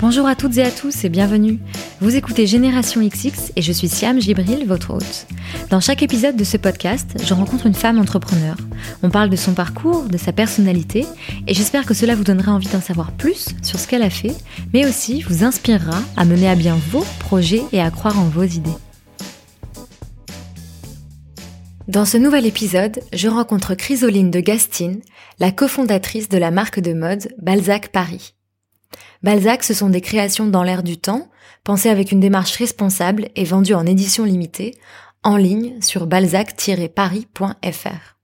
Bonjour à toutes et à tous et bienvenue. Vous écoutez Génération XX et je suis Siam Gibril, votre hôte. Dans chaque épisode de ce podcast, je rencontre une femme entrepreneur. On parle de son parcours, de sa personnalité et j'espère que cela vous donnera envie d'en savoir plus sur ce qu'elle a fait, mais aussi vous inspirera à mener à bien vos projets et à croire en vos idées. Dans ce nouvel épisode, je rencontre Chrysoline de Gastine, la cofondatrice de la marque de mode Balzac Paris. Balzac, ce sont des créations dans l'air du temps, pensées avec une démarche responsable et vendues en édition limitée, en ligne sur balzac-paris.fr.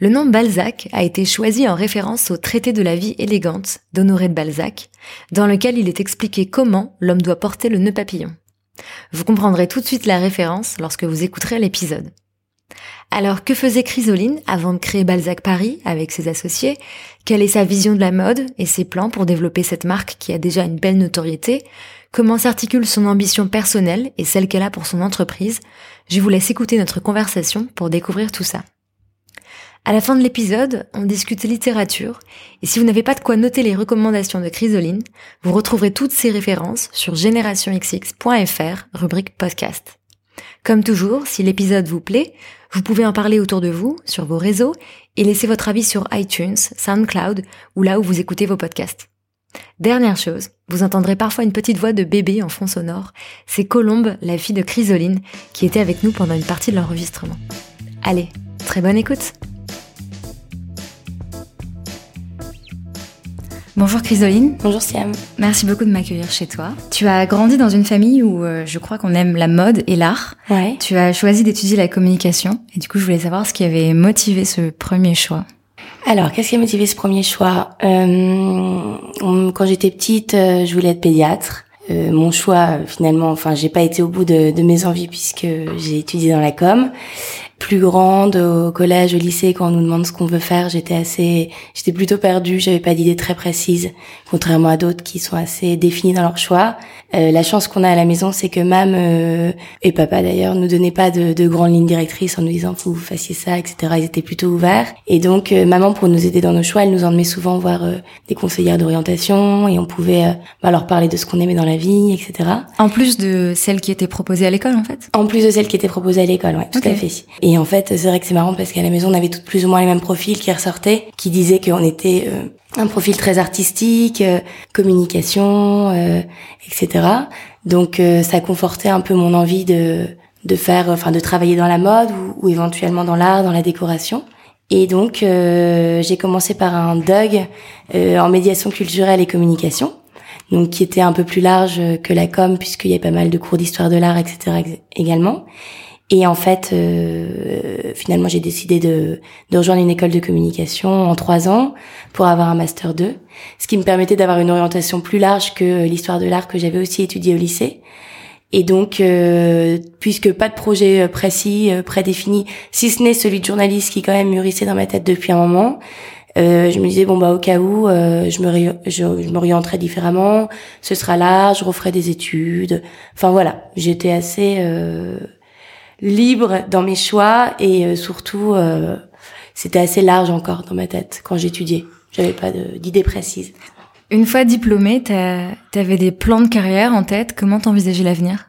Le nom Balzac a été choisi en référence au traité de la vie élégante d'Honoré de Balzac, dans lequel il est expliqué comment l'homme doit porter le nœud papillon. Vous comprendrez tout de suite la référence lorsque vous écouterez l'épisode. Alors que faisait Chrysoline avant de créer Balzac Paris avec ses associés? Quelle est sa vision de la mode et ses plans pour développer cette marque qui a déjà une belle notoriété? Comment s'articule son ambition personnelle et celle qu'elle a pour son entreprise? Je vous laisse écouter notre conversation pour découvrir tout ça. À la fin de l'épisode, on discute littérature, et si vous n'avez pas de quoi noter les recommandations de Chrysoline, vous retrouverez toutes ces références sur générationxx.fr, rubrique podcast. Comme toujours, si l'épisode vous plaît, vous pouvez en parler autour de vous, sur vos réseaux, et laisser votre avis sur iTunes, SoundCloud ou là où vous écoutez vos podcasts. Dernière chose, vous entendrez parfois une petite voix de bébé en fond sonore. C'est Colombe, la fille de Chrysoline, qui était avec nous pendant une partie de l'enregistrement. Allez, très bonne écoute Bonjour Chrysoline. Bonjour Siam. Merci beaucoup de m'accueillir chez toi. Tu as grandi dans une famille où euh, je crois qu'on aime la mode et l'art. Ouais. Tu as choisi d'étudier la communication et du coup je voulais savoir ce qui avait motivé ce premier choix. Alors, qu'est-ce qui a motivé ce premier choix? Euh, Quand j'étais petite, euh, je voulais être pédiatre. Euh, mon choix, finalement, enfin, j'ai pas été au bout de, de mes envies puisque j'ai étudié dans la com plus grande au collège, au lycée, quand on nous demande ce qu'on veut faire, j'étais assez, j'étais plutôt perdue, j'avais pas d'idée très précise, contrairement à d'autres qui sont assez définis dans leur choix. Euh, la chance qu'on a à la maison, c'est que mam euh, et papa d'ailleurs nous donnaient pas de, de, grandes lignes directrices en nous disant faut que vous fassiez ça, etc. Ils étaient plutôt ouverts. Et donc euh, maman, pour nous aider dans nos choix, elle nous emmenait souvent voir euh, des conseillères d'orientation et on pouvait euh, bah, leur parler de ce qu'on aimait dans la vie, etc. En plus de celles qui étaient proposées à l'école, en fait? En plus de celles qui étaient proposées à l'école, ouais, tout à fait. Et en fait, c'est vrai que c'est marrant parce qu'à la maison, on avait toutes plus ou moins les mêmes profils qui ressortaient, qui disaient qu'on était euh, un profil très artistique, euh, communication, euh, etc. Donc euh, ça confortait un peu mon envie de de faire, enfin de travailler dans la mode ou, ou éventuellement dans l'art, dans la décoration. Et donc euh, j'ai commencé par un DUG en médiation culturelle et communication, donc qui était un peu plus large que la com puisqu'il y avait pas mal de cours d'histoire de l'art, etc. également. Et en fait, euh, finalement, j'ai décidé de, de rejoindre une école de communication en trois ans pour avoir un master 2, ce qui me permettait d'avoir une orientation plus large que l'histoire de l'art que j'avais aussi étudié au lycée. Et donc, euh, puisque pas de projet précis, euh, prédéfini, si ce n'est celui de journaliste qui quand même mûrissait dans ma tête depuis un moment, euh, je me disais bon bah au cas où euh, je me je, je m'orienterais différemment, ce sera là, je referai des études. Enfin voilà, j'étais assez euh, libre dans mes choix et euh, surtout euh, c'était assez large encore dans ma tête quand j'étudiais. J'avais pas d'idée précise. Une fois diplômée, t'avais des plans de carrière en tête. Comment t'envisageais l'avenir?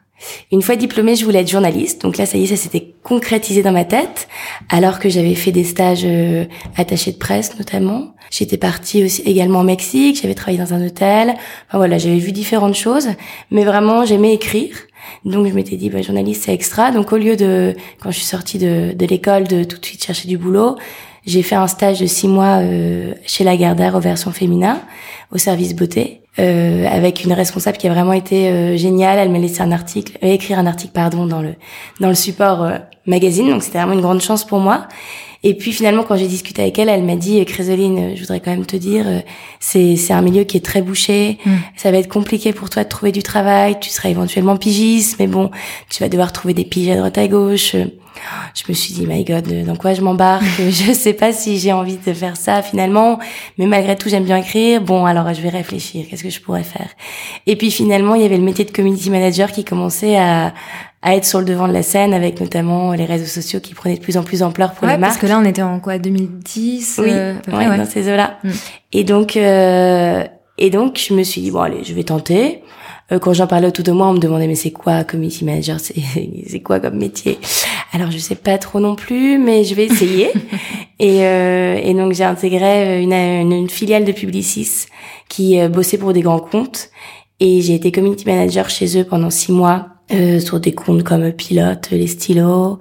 Une fois diplômée, je voulais être journaliste. Donc là, ça y est, ça s'était concrétisé dans ma tête. Alors que j'avais fait des stages euh, attachés de presse, notamment. J'étais partie aussi également au Mexique. J'avais travaillé dans un hôtel. Enfin voilà, j'avais vu différentes choses. Mais vraiment, j'aimais écrire. Donc je m'étais dit, bah, journaliste, c'est extra. Donc au lieu de, quand je suis sortie de, de l'école, de tout de suite chercher du boulot, j'ai fait un stage de six mois euh, chez Lagardère aux versions féminin, au service beauté, euh, avec une responsable qui a vraiment été euh, géniale. Elle m'a laissé un article, euh, écrire un article pardon dans le dans le support euh, magazine. Donc c'était vraiment une grande chance pour moi. Et puis finalement, quand j'ai discuté avec elle, elle m'a dit, Chrysoline, je voudrais quand même te dire, c'est c'est un milieu qui est très bouché. Mm. Ça va être compliqué pour toi de trouver du travail. Tu seras éventuellement pigiste, mais bon, tu vas devoir trouver des piges à droite à gauche. Je me suis dit, my God, dans quoi je m'embarque? Je sais pas si j'ai envie de faire ça finalement, mais malgré tout, j'aime bien écrire. Bon, alors je vais réfléchir. Qu'est-ce que je pourrais faire? Et puis finalement, il y avait le métier de community manager qui commençait à à être sur le devant de la scène avec notamment les réseaux sociaux qui prenaient de plus en plus d'ampleur pour ouais, les marques. Parce que là, on était en quoi 2010 Oui, euh, ouais, ouais. dans ces eaux-là. Mm. Et donc, euh, Et donc, je me suis dit, bon, allez, je vais tenter. Euh, quand j'en parlais autour de moi, on me demandait, mais c'est quoi community manager C'est quoi comme métier? Alors, je sais pas trop non plus, mais je vais essayer. et, euh, et, donc, j'ai intégré une, une, filiale de Publicis qui euh, bossait pour des grands comptes. Et j'ai été community manager chez eux pendant six mois euh, sur des comptes comme Pilote, les stylos.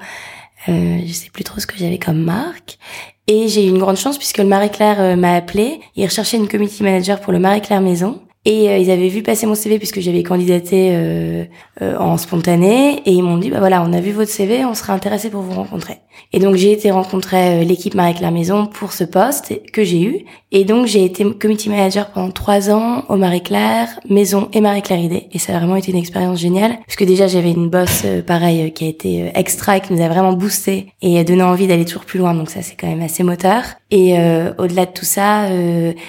Euh, je sais plus trop ce que j'avais comme marque. Et j'ai eu une grande chance puisque le Marie Claire euh, m'a appelé. Il recherchait une community manager pour le Marie Claire Maison. Et euh, ils avaient vu passer mon CV puisque j'avais candidaté euh, euh, en spontané. Et ils m'ont dit bah voilà on a vu votre CV on serait intéressé pour vous rencontrer. Et donc j'ai été rencontrer l'équipe Marie Claire Maison pour ce poste que j'ai eu. Et donc j'ai été community manager pendant trois ans au Marie Claire Maison et Marie Claire Idée. Et ça a vraiment été une expérience géniale. Puisque déjà j'avais une boss pareil qui a été extra et qui nous a vraiment boosté et donné envie d'aller toujours plus loin. Donc ça c'est quand même assez moteur. Et au-delà de tout ça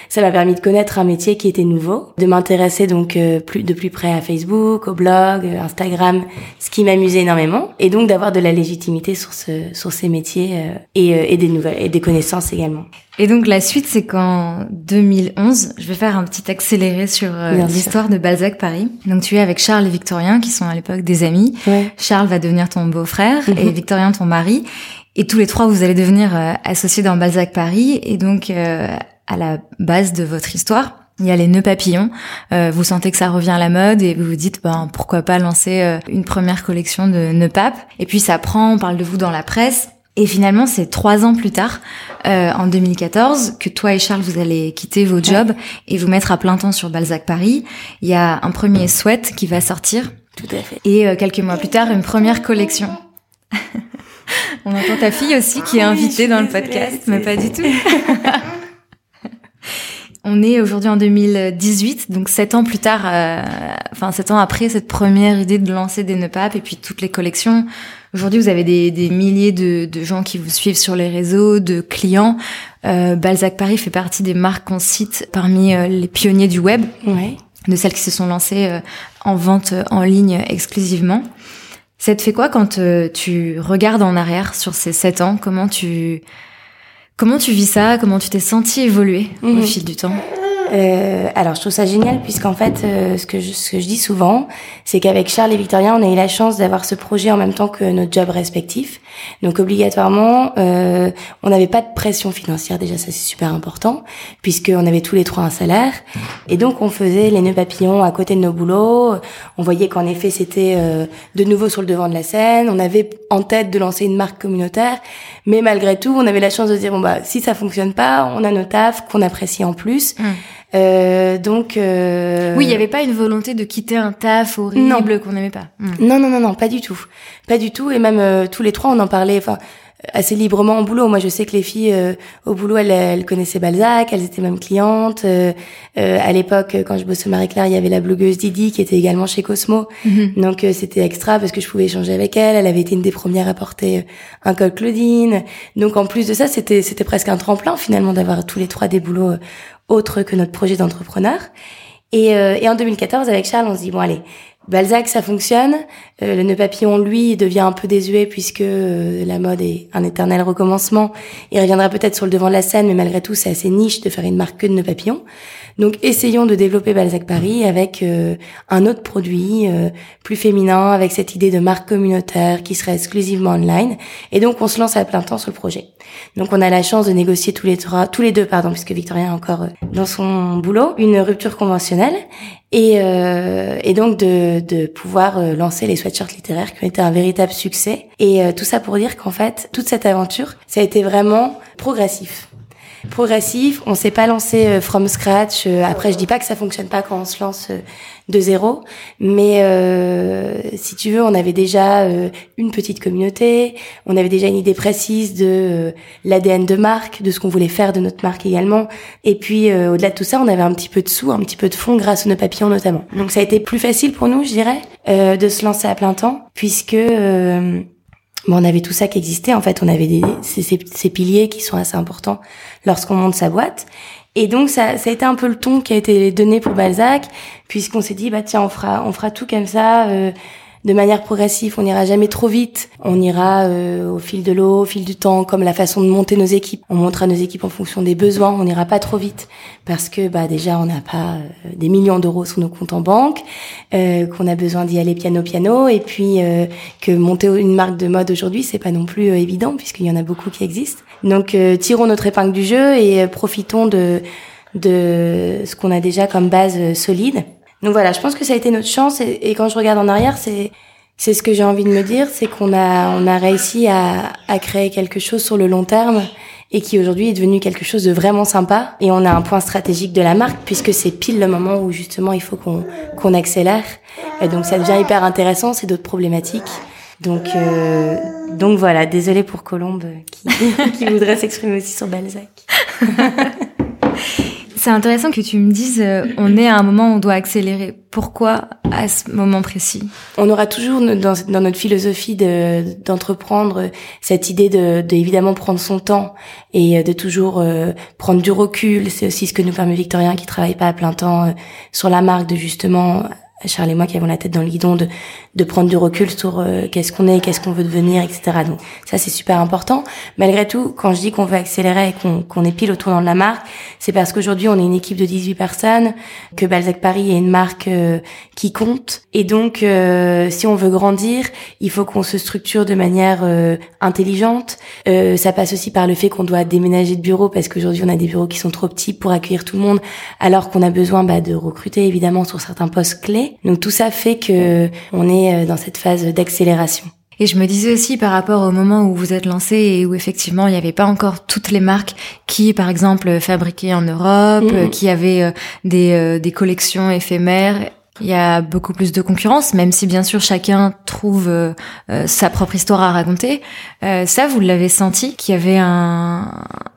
ça m'a permis de connaître un métier qui était nouveau m'intéresser donc euh, plus de plus près à Facebook, au blog, euh, Instagram, ce qui m'amusait énormément, et donc d'avoir de la légitimité sur ce sur ces métiers euh, et, et des nouvelles et des connaissances également. Et donc la suite, c'est qu'en 2011, je vais faire un petit accéléré sur l'histoire de Balzac Paris. Donc tu es avec Charles et Victorien, qui sont à l'époque des amis. Charles va devenir ton beau-frère mhm. et Victorien ton mari. Et tous les trois, vous allez devenir associés dans Balzac Paris. Et donc à la base de votre histoire, il y a les nœuds papillons. Euh, vous sentez que ça revient à la mode et vous vous dites ben pourquoi pas lancer euh, une première collection de nœuds papes. Et puis ça prend, on parle de vous dans la presse. Et finalement, c'est trois ans plus tard, euh, en 2014, que toi et Charles, vous allez quitter vos jobs et vous mettre à plein temps sur Balzac Paris. Il y a un premier sweat qui va sortir. Tout à fait. Et quelques mois plus tard, une première collection. On entend ta fille aussi qui est invitée dans le podcast, mais pas du tout. On est aujourd'hui en 2018, donc sept ans plus tard, euh, enfin sept ans après cette première idée de lancer des Neupap et puis toutes les collections. Aujourd'hui, vous avez des, milliers de, gens qui vous suivent sur les réseaux, de clients. Euh, Balzac Paris fait partie des marques qu'on cite parmi euh, les pionniers du web, de celles qui se sont lancées en vente en ligne exclusivement. Ça te fait quoi quand tu regardes en arrière sur ces sept ans? Comment tu Comment tu vis ça? Comment tu t'es senti évoluer au mhm. fil du temps? Euh, alors je trouve ça génial puisqu'en fait euh, ce que je, ce que je dis souvent c'est qu'avec Charles et Victoria on a eu la chance d'avoir ce projet en même temps que notre job respectif. Donc obligatoirement euh, on n'avait pas de pression financière. Déjà ça c'est super important puisqu'on avait tous les trois un salaire. Et donc on faisait les nœuds papillons à côté de nos boulots. On voyait qu'en effet c'était euh, de nouveau sur le devant de la scène. On avait en tête de lancer une marque communautaire. Mais malgré tout on avait la chance de dire bon bah si ça fonctionne pas on a nos tafs qu'on apprécie en plus. Mmh. Euh, donc euh... oui, il n'y avait pas une volonté de quitter un taf horrible qu'on n'aimait pas. Hmm. Non, non, non, non, pas du tout, pas du tout. Et même euh, tous les trois, on en parlait. Enfin, assez librement au boulot. Moi, je sais que les filles euh, au boulot, elles, elles, connaissaient Balzac, elles étaient même clientes. Euh, euh à l'époque, quand je bossais Marie Claire, il y avait la blogueuse Didi qui était également chez Cosmo. Mhm. Donc euh, c'était extra parce que je pouvais échanger avec elle. Elle avait été une des premières à porter un col Claudine. Donc en plus de ça, c'était c'était presque un tremplin finalement d'avoir tous les trois des boulots autres que notre projet d'entrepreneur. Et, et en 2014, avec Charles, on se dit bon allez, Balzac, ça fonctionne. Euh, le nœud papillon, lui, devient un peu désuet puisque euh, la mode est un éternel recommencement. Il reviendra peut-être sur le devant de la scène, mais malgré tout, c'est assez niche de faire une marque que de nœud papillon. Donc, essayons de développer Balzac Paris avec euh, un autre produit plus féminin, avec cette idée de marque communautaire qui serait exclusivement online. Et donc, on se lance à plein temps sur le projet. Donc, on a la chance de négocier tous les trois, tous les deux, pardon, puisque Victoria est encore dans son boulot, une rupture conventionnelle et, euh, et donc de, de pouvoir euh, lancer les sweatshirts littéraires qui ont été un véritable succès. Et euh, tout ça pour dire qu'en fait, toute cette aventure, ça a été vraiment progressif progressif. On s'est pas lancé euh, from scratch. Après, je dis pas que ça fonctionne pas quand on se lance de zéro, mais si tu veux, on avait déjà une petite communauté, on avait déjà une idée précise de l'ADN de marque, de ce qu'on voulait faire de notre marque également. Et puis, au-delà de tout ça, on avait un petit peu de sous, un petit peu de fonds grâce à nos papillons notamment. Donc, ça a été plus facile pour nous, je dirais, de se lancer à plein temps, puisque on avait tout ça qui existait. En fait, on avait des, ces, ces, piliers qui sont assez importants lorsqu'on monte sa boîte. Et donc, ça, a été un peu le ton qui a été donné pour Balzac, puisqu'on s'est dit, bah tiens, on fera, on fera tout comme ça. Euh, de manière progressive. On n'ira jamais trop vite. On ira euh, au fil de l'eau, au fil du temps, comme la façon de monter nos équipes. On montera nos équipes en fonction des besoins. On n'ira pas trop vite parce que bah déjà on n'a pas euh, des millions d'euros sur nos comptes en banque, euh, qu'on a besoin d'y aller piano piano, et puis que monter une marque de mode aujourd'hui c'est pas non plus évident puisqu'il y en a beaucoup qui existent. Donc tirons notre épingle du jeu et profitons de de ce qu'on a déjà comme base solide. Donc voilà, je pense que ça a été notre chance et, quand je regarde en arrière, c'est c'est ce que j'ai envie de me dire, c'est qu'on a on a réussi à, à créer quelque chose sur le long terme et qui aujourd'hui est devenu quelque chose de vraiment sympa. Et on a un point stratégique de la marque puisque c'est pile le moment où justement il faut qu'on qu'on accélère. Et donc ça devient hyper intéressant, c'est d'autres problématiques. Donc euh, donc voilà, désolé pour Colombe qui, qui voudrait s'exprimer aussi sur Balzac. C'est intéressant que tu me dises, euh, on est à un moment où on doit accélérer. Pourquoi à ce moment précis? On aura toujours dans, dans notre philosophie d'entreprendre cette idée de, de, évidemment prendre son temps et euh, de toujours euh, prendre du recul. C'est aussi ce que nous permet Victorien qui travaille pas à plein temps sur la marque de justement Charles et moi qui avons la tête dans le guidon, de, de prendre du recul sur euh, qu'est-ce qu'on est, qu'est-ce qu'on veut devenir, etc. Donc ça c'est super important. Malgré tout, quand je dis qu'on veut accélérer et qu'on qu'on est pile au tournant de la marque, c'est parce qu'aujourd'hui on est une équipe de 18 personnes, que Balzac Paris est une marque euh, qui compte. Et donc euh, si on veut grandir, il faut qu'on se structure de manière intelligente. ça passe aussi par le fait qu'on doit déménager de bureau parce qu'aujourd'hui on a des bureaux qui sont trop petits pour accueillir tout le monde, alors qu'on a besoin bah, de recruter évidemment sur certains postes clés. Donc tout ça fait que on est euh, dans cette phase d'accélération. Et je me disais aussi par rapport au moment où vous êtes lancé et où effectivement il n'y avait pas encore toutes les marques qui, par exemple, fabriquaient en Europe, mm. qui avaient euh, des, euh, des collections éphémères. Il y a beaucoup plus de concurrence, même si bien sûr chacun trouve sa propre histoire à raconter. ça, vous l'avez senti qu'il y avait un,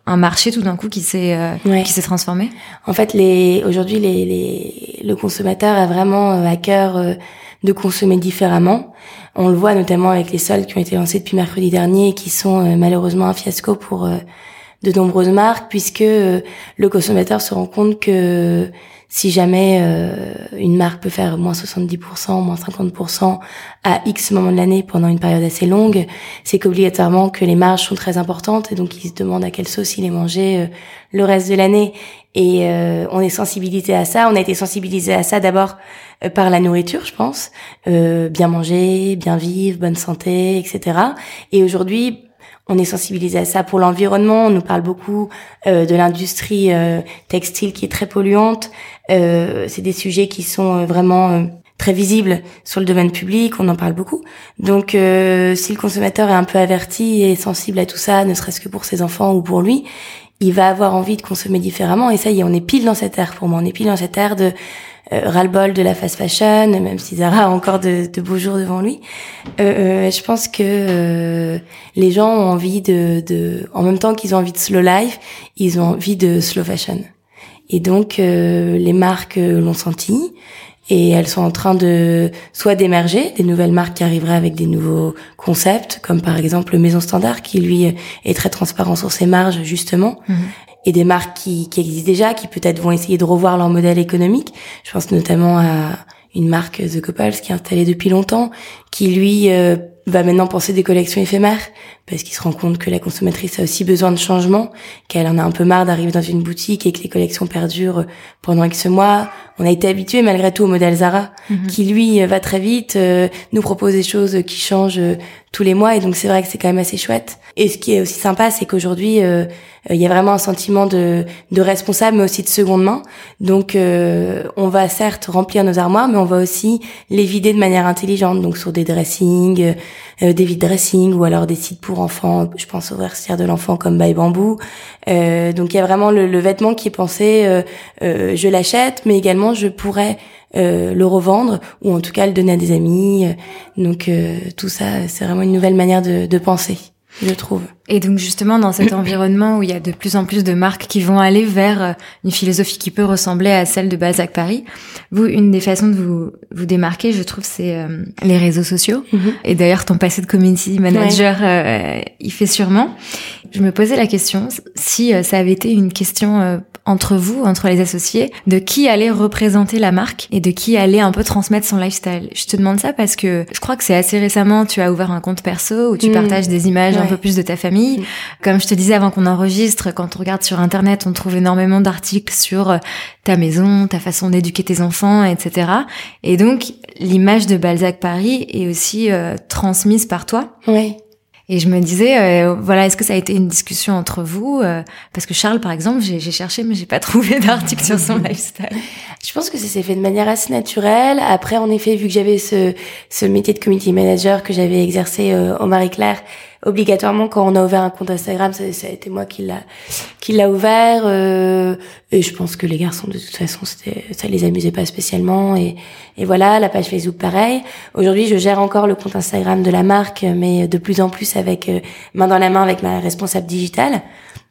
un marché tout d'un coup qui s'est qui s'est transformé? En fait, les aujourd'hui les, les le consommateur a vraiment à cœur de consommer différemment. On le voit notamment avec les soldes qui ont été lancés depuis mercredi dernier et qui sont euh, malheureusement un fiasco pour euh, de nombreuses marques puisque euh, le consommateur se rend compte que si jamais une marque peut faire moins 70%, moins 50% à X moment de l'année pendant une période assez longue, c'est qu'obligatoirement que les marges sont très importantes et donc ils se demandent à quelle sauce il est mangé le reste de l'année. Et on est sensibilisé à ça. On a été sensibilisé à ça d'abord euh, par la nourriture, je pense. Euh, bien manger, bien vivre, bonne santé, etc. Et aujourd'hui, on est sensibilisé à ça pour l'environnement. On nous parle beaucoup euh, de l'industrie textile qui est très polluante. c'est des sujets qui sont vraiment très visibles sur le domaine public. On en parle beaucoup. Donc, si le consommateur est un peu averti et sensible à tout ça, ne serait-ce que pour ses enfants ou pour lui, il va avoir envie de consommer différemment. Et ça y est, on est pile dans cette ère pour moi. On est pile dans cette ère de euh, ras-le-bol de la fast fashion, même si Zara a encore de, de beaux jours devant lui. Euh, euh je pense que euh, les gens ont envie de, de en même temps qu'ils ont envie de slow life, ils ont envie de slow fashion. Et donc les marques l'ont senti et elles sont en train de soit d'émerger des nouvelles marques qui arriveraient avec des nouveaux concepts comme par exemple Maison Standard qui lui est très transparent sur ses marges justement mhm et des marques qui, qui existent déjà, qui peut-être vont essayer de revoir leur modèle économique. Je pense notamment à une marque The Couples qui est installée depuis longtemps, qui lui euh, va maintenant penser des collections éphémères parce qu'il se rend compte que la consommatrice a aussi besoin de changement, qu'elle en a un peu marre d'arriver dans une boutique et que les collections perdurent pendant X mois. On a été habitué malgré tout au modèle Zara, mhm. qui lui va très vite, euh, nous propose des choses qui changent euh, tous les mois et donc c'est vrai que c'est quand même assez chouette. Et ce qui est aussi sympa, c'est qu'aujourd'hui il y a vraiment un sentiment de, de responsable, mais aussi de seconde main. Donc, on va certes remplir nos armoires, mais on va aussi les vider de manière intelligente, donc sur des dressings, euh, des vide dressing ou alors des sites pour enfants. Je pense au vestiaire de l'enfant comme By Bamboo. Euh, donc il y a vraiment le, le vêtement qui est pensé. Euh, euh je l'achète, mais également je pourrais euh, le revendre ou en tout cas le donner à des amis. Donc tout ça, c'est vraiment une nouvelle manière de, de penser je trouve. Et donc justement dans cet environnement où il y a de plus en plus de marques qui vont aller vers euh, une philosophie qui peut ressembler à celle de Balzac Paris, vous une des façons de vous vous démarquer, je trouve, c'est euh, les réseaux sociaux. Mhm. Et d'ailleurs ton passé de community manager euh, il fait sûrement. Je me posais la question si ça avait été une question entre vous, entre les associés, de qui allait représenter la marque et de qui allait un peu transmettre son lifestyle. Je te demande ça parce que je crois que c'est assez récemment, tu as ouvert un compte perso où tu mm. partages des images un peu plus de ta famille. Mm. Comme je te disais avant qu'on enregistre, quand on regarde sur Internet, on trouve énormément d'articles sur euh, ta maison, ta façon d'éduquer tes enfants, etc. Et donc, l'image de Balzac Paris est aussi euh, transmise par toi. Oui. Et je me disais, euh, voilà, est-ce que ça a été une discussion entre vous euh, Parce que Charles, par exemple, j'ai cherché, mais j'ai pas trouvé d'article sur son lifestyle. Je pense que ça s'est fait de manière assez naturelle. Après, en effet, vu que j'avais ce, ce métier de community manager que j'avais exercé euh, au Marie-Claire, obligatoirement quand on a ouvert un compte Instagram, ça, ça a été moi qui l'a qui l'a ouvert. Euh, et je pense que les garçons de toute façon, c'était ça les amusait pas spécialement. Et, et voilà, la page Facebook pareil. Aujourd'hui, je gère encore le compte Instagram de la marque, mais de plus en plus avec euh, main dans la main avec ma responsable digitale.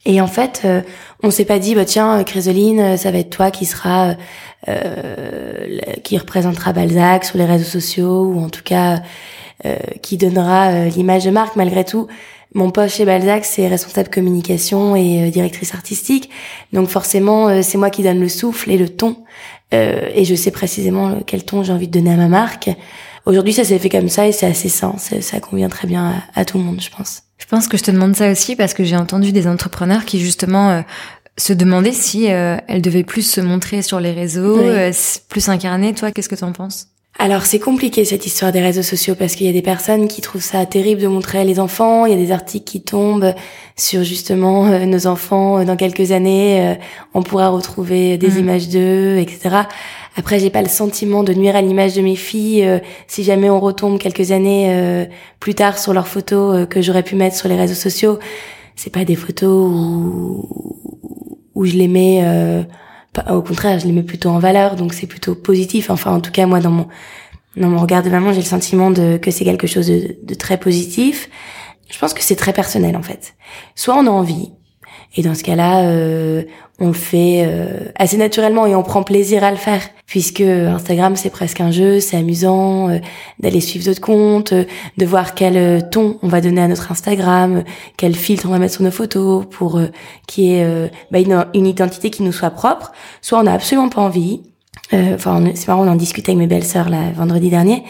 Et en fait, euh, on s'est pas dit bah tiens, Chrysoline, ça va être toi qui sera euh, qui représentera Balzac sur les réseaux sociaux ou en tout cas euh, qui donnera euh, l'image de marque malgré tout. Mon poste chez Balzac, c'est responsable communication et euh, directrice artistique. Donc forcément, c'est moi qui donne le souffle et le ton. et je sais précisément quel ton j'ai envie de donner à ma marque. Aujourd'hui, ça s'est fait comme ça et c'est assez sain. Ça convient très bien à, tout le monde, je pense. Je pense que je te demande ça aussi parce que j'ai entendu des entrepreneurs qui justement se demandaient si elles devaient plus se montrer sur les réseaux, plus incarner. Toi, qu'est-ce que tu en penses? Alors c'est compliqué cette histoire des réseaux sociaux parce qu'il y a des personnes qui trouvent ça terrible de montrer les enfants, il y a des articles qui tombent sur justement euh, nos enfants euh, dans quelques années, euh, on pourra retrouver des mhm. images d'eux, etc. Après j'ai pas le sentiment de nuire à l'image de mes filles si jamais on retombe quelques années plus tard sur leurs photos que j'aurais pu mettre sur les réseaux sociaux. C'est pas des photos où, où je les mets au contraire, je les mets plutôt en valeur, donc c'est plutôt positif. Enfin, en tout cas, moi, dans mon dans mon regard de maman, j'ai le sentiment de que c'est quelque chose de, de très positif. Je pense que c'est très personnel en fait. Soit on a envie, et dans ce cas-là, euh, on le fait euh, assez naturellement et on prend plaisir à le faire, puisque Instagram c'est presque un jeu, c'est amusant euh, d'aller suivre d'autres comptes, de voir quel ton on va donner à notre Instagram, quel filtre on va mettre sur nos photos pour qu'il y ait bah, une, une, identité qui nous soit propre. Soit on n'a absolument pas envie. Enfin, c'est marrant, on en discutait avec mes belles-sœurs là vendredi dernier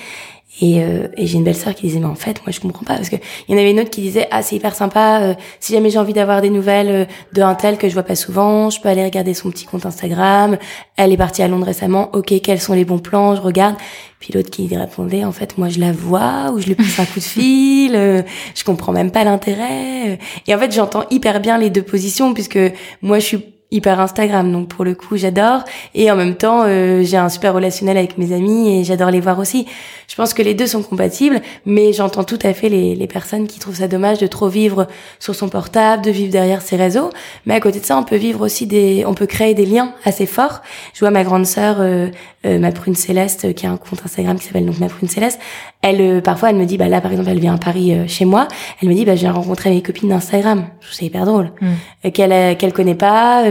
et, euh, et j'ai une belle sœur qui disait mais en fait moi je comprends pas parce que il y en avait une autre qui disait ah c'est hyper sympa euh, si jamais j'ai envie d'avoir des nouvelles euh, de un tel que je vois pas souvent je peux aller regarder son petit compte Instagram. Elle est partie à Londres récemment. Ok quels sont les bons plans? Je regarde. Puis l'autre qui répondait en fait moi je la vois ou je lui pousse un coup de fil je comprends même pas l'intérêt. Et en fait j'entends hyper bien les deux positions puisque moi je suis hyper Instagram donc pour le coup j'adore. Et en même temps euh, j'ai un super relationnel avec mes amis et j'adore les voir aussi. Je pense que les deux sont compatibles mais j'entends tout à fait les, les personnes qui trouvent ça dommage de trop vivre sur son portable de vivre derrière ses réseaux. Mais à côté de ça on peut vivre aussi des on peut créer des liens assez forts. Je vois ma grande sœur euh, euh, ma prune céleste qui a un compte Instagram qui s'appelle donc ma prune céleste elle parfois elle me dit bah là par exemple elle vient à Paris chez moi elle me dit bah je viens rencontrer mes copines d'Instagram je trouve ça hyper drôle mm. qu'elle qu'elle connaît pas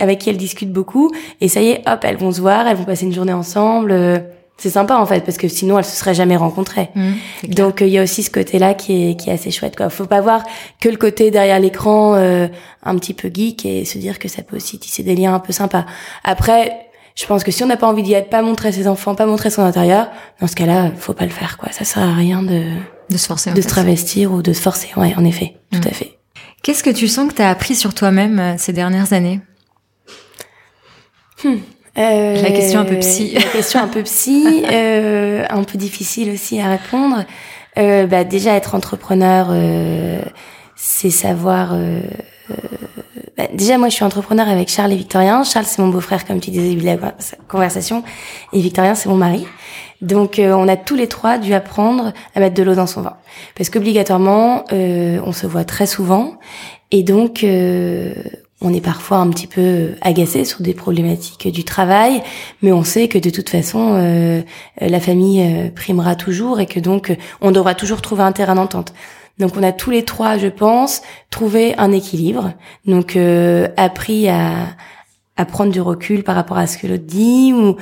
avec, qui elle discute beaucoup. Et ça y est, hop, elles vont se voir, elles vont passer une journée ensemble. Euh, c'est sympa en fait parce que sinon elles se seraient jamais rencontrées. Mmh, Donc il y a aussi ce côté-là qui est qui est assez chouette quoi. Faut pas voir que le côté derrière l'écran euh, un petit peu geek et se dire que ça peut aussi tisser des liens un peu sympas. Après, je pense que si on n'a pas envie d'y être, pas montrer ses enfants, pas montrer son intérieur, dans ce cas-là, faut pas le faire quoi. Ça sert à rien de de se forcer, de se travestir ou de se forcer. Ouais, en effet, tout mmh. à fait. Qu'est-ce que tu sens que tu as appris sur toi-même euh, ces dernières années? Hmm. euh, La question un peu psy. La question un peu psy, euh, un peu difficile aussi à répondre. Euh, bah, déjà, être entrepreneur, euh, c'est savoir... Euh, bah, déjà, moi, je suis entrepreneur avec Charles et Victorien. Charles, c'est mon beau-frère, comme tu disais de la conversation. Et Victorien, c'est mon mari. Donc euh, on a tous les trois dû apprendre à mettre de l'eau dans son vin. Parce qu'obligatoirement, euh, on se voit très souvent. Et donc, euh, on est parfois un petit peu agacé sur des problématiques du travail, mais on sait que de toute façon, la famille primera toujours et que donc on devra toujours trouver un terrain d'entente. Donc on a tous les trois, je pense, trouvé un équilibre. Donc appris à, à prendre du recul par rapport à ce que l'autre dit ou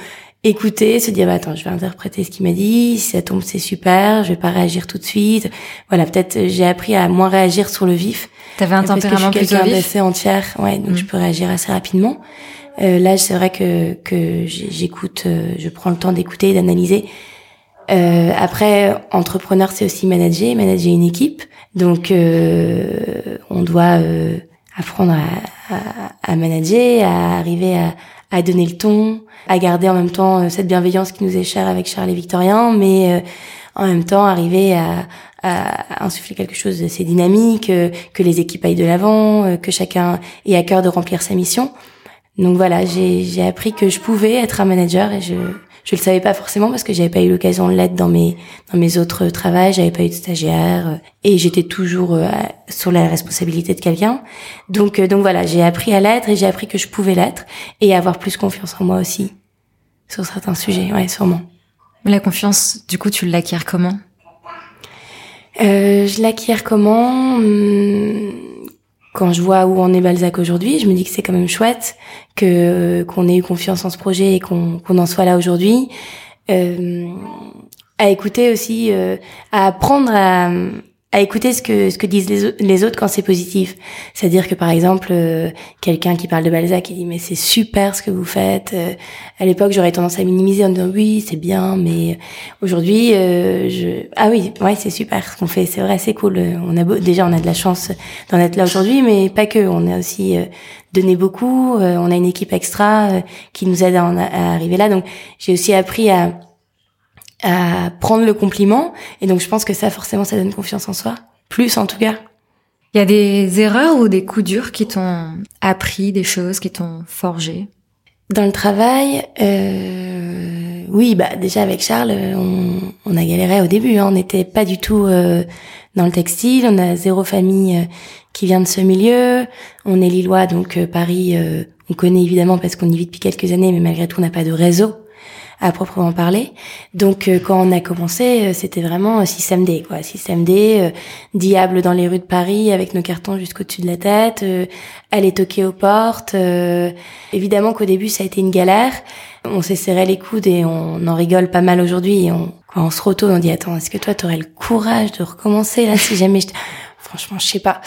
écouter, se dire bah, attends, je vais interpréter ce qu'il m'a dit, si ça tombe c'est super, je vais pas réagir tout de suite. Voilà, peut-être euh, j'ai appris à moins réagir sur le vif. T'avais un tempérament plus vif. d'assez entière, ouais, donc mm. je peux réagir assez rapidement. Euh, là, c'est vrai que que j'écoute, euh, je prends le temps d'écouter et d'analyser. Euh, après, entrepreneur, c'est aussi manager, manager une équipe. Donc, euh, on doit euh, apprendre à, à, à, manager, à arriver à, à, donner le ton, à garder en même temps euh, cette bienveillance qui nous est chère avec Charles et Victorien, mais euh, en même temps arriver à, à insuffler quelque chose d'assez dynamique, que les équipes aillent de l'avant, que chacun ait à cœur de remplir sa mission. Donc voilà, j'ai appris que je pouvais être un manager et je je le savais pas forcément parce que j'avais pas eu l'occasion de l'être dans mes dans mes autres travaux, j'avais pas eu de stagiaire euh, et j'étais toujours euh, sur la responsabilité de quelqu'un. Donc euh, donc voilà, j'ai appris à l'être et j'ai appris que je pouvais l'être et avoir plus confiance en moi aussi sur certains sujets, ouais, sûrement. La confiance, du coup, tu l'acquiers comment? Euh, Je l'acquiers comment? Hum, quand je vois où en est Balzac aujourd'hui, je me dis que c'est quand même chouette que qu'on ait eu confiance en ce projet et qu'on qu'on en soit là aujourd'hui. Euh, à écouter aussi, euh, à apprendre à, à écouter ce que ce que disent les, les autres quand c'est positif. C'est-à-dire que par exemple, euh, quelqu'un qui parle de Balzac, il dit mais c'est super ce que vous faites. Euh, à l'époque, j'aurais tendance à minimiser en disant oui, c'est bien, mais aujourd'hui, euh, je ah oui, ouais, c'est super ce qu'on fait, c'est vrai, c'est cool. On a déjà on a de la chance d'en être là aujourd'hui, mais pas que. On a aussi donné beaucoup. on a une équipe extra qui nous aide à, à arriver là. Donc j'ai aussi appris à à prendre le compliment. Et donc, je pense que ça, forcément, ça donne confiance en soi. Plus, en tout cas. Il y a des erreurs ou des coups durs qui t'ont appris des choses, qui t'ont forgé? Dans le travail, euh, oui, bah déjà avec Charles, on, on a galéré au début. Hein. On n'était pas du tout euh, dans le textile. On a zéro famille euh, qui vient de ce milieu. On est lillois, donc euh, Paris, euh, on connaît évidemment parce qu'on y vit depuis quelques années, mais malgré tout, on n'a pas de réseau à proprement parler. Donc euh, quand on a commencé, euh, c'était vraiment euh, système D, quoi. Système D, diable dans les rues de Paris avec nos cartons jusqu'au-dessus de la tête, aller toquer aux portes. évidemment qu'au début ça a été une galère. On s'est serré les coudes et on en rigole pas mal aujourd'hui. On, on se retourne, on dit attends, est-ce que toi t'aurais le courage de recommencer là si jamais je franchement, je sais pas.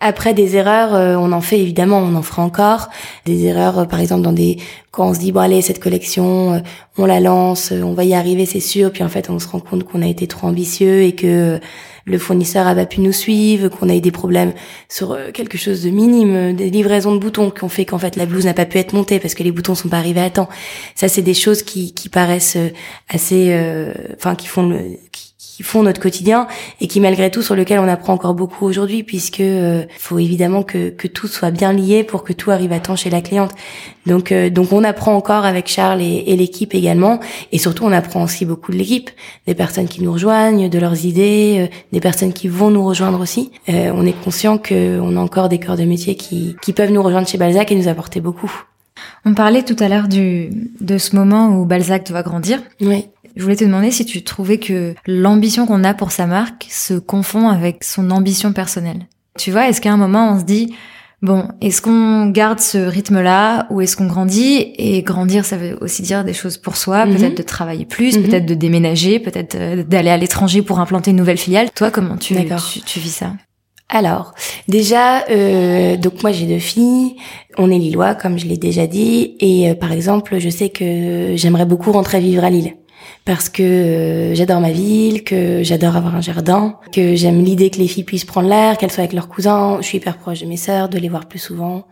Après des erreurs, euh, on en fait évidemment, on en fera encore. Des erreurs, euh, par exemple, dans des quand on se dit bon allez cette collection, euh, on la lance, on va y arriver, c'est sûr. Puis en fait, on se rend compte qu'on a été trop ambitieux et que le fournisseur a pas pu nous suivre, qu'on a eu des problèmes sur quelque chose de minime, des livraisons de boutons qui ont fait qu'en fait la blouse n'a pas pu être montée parce que les boutons sont pas arrivés à temps. Ça, c'est des choses qui, paraissent assez, enfin, qui font le, qui font notre quotidien et qui malgré tout sur lequel on apprend encore beaucoup aujourd'hui puisque euh, faut évidemment que, que tout soit bien lié pour que tout arrive à temps chez la cliente. Donc euh, donc on apprend encore avec Charles et, et l'équipe également et surtout on apprend aussi beaucoup de l'équipe, des personnes qui nous rejoignent, de leurs idées, euh, des personnes qui vont nous rejoindre aussi. on est conscient que on a encore des corps de métier qui qui peuvent nous rejoindre chez Balzac et nous apporter beaucoup. On parlait tout à l'heure du de ce moment où Balzac doit grandir. Oui. Je voulais te demander si tu trouvais que l'ambition qu'on a pour sa marque se confond avec son ambition personnelle. Tu vois, est-ce qu'à un moment on se dit, bon, est-ce qu'on garde ce rythme-là ou est-ce qu'on grandit? Et grandir, ça veut aussi dire des choses pour soi, mhm. peut-être de travailler plus, mhm. peut-être de déménager, peut-être euh, d'aller à l'étranger pour implanter une nouvelle filiale. Toi, comment tu, tu, tu vis ça? Alors, déjà, euh, donc moi j'ai deux filles, on est lillois comme je l'ai déjà dit, et euh, par exemple, je sais que j'aimerais beaucoup rentrer vivre à Lille parce que euh, j'adore ma ville, que j'adore avoir un jardin, que j'aime l'idée que les filles puissent prendre l'air, qu'elles soient avec leurs cousins. Je suis hyper proche de mes sœurs, de les voir plus souvent.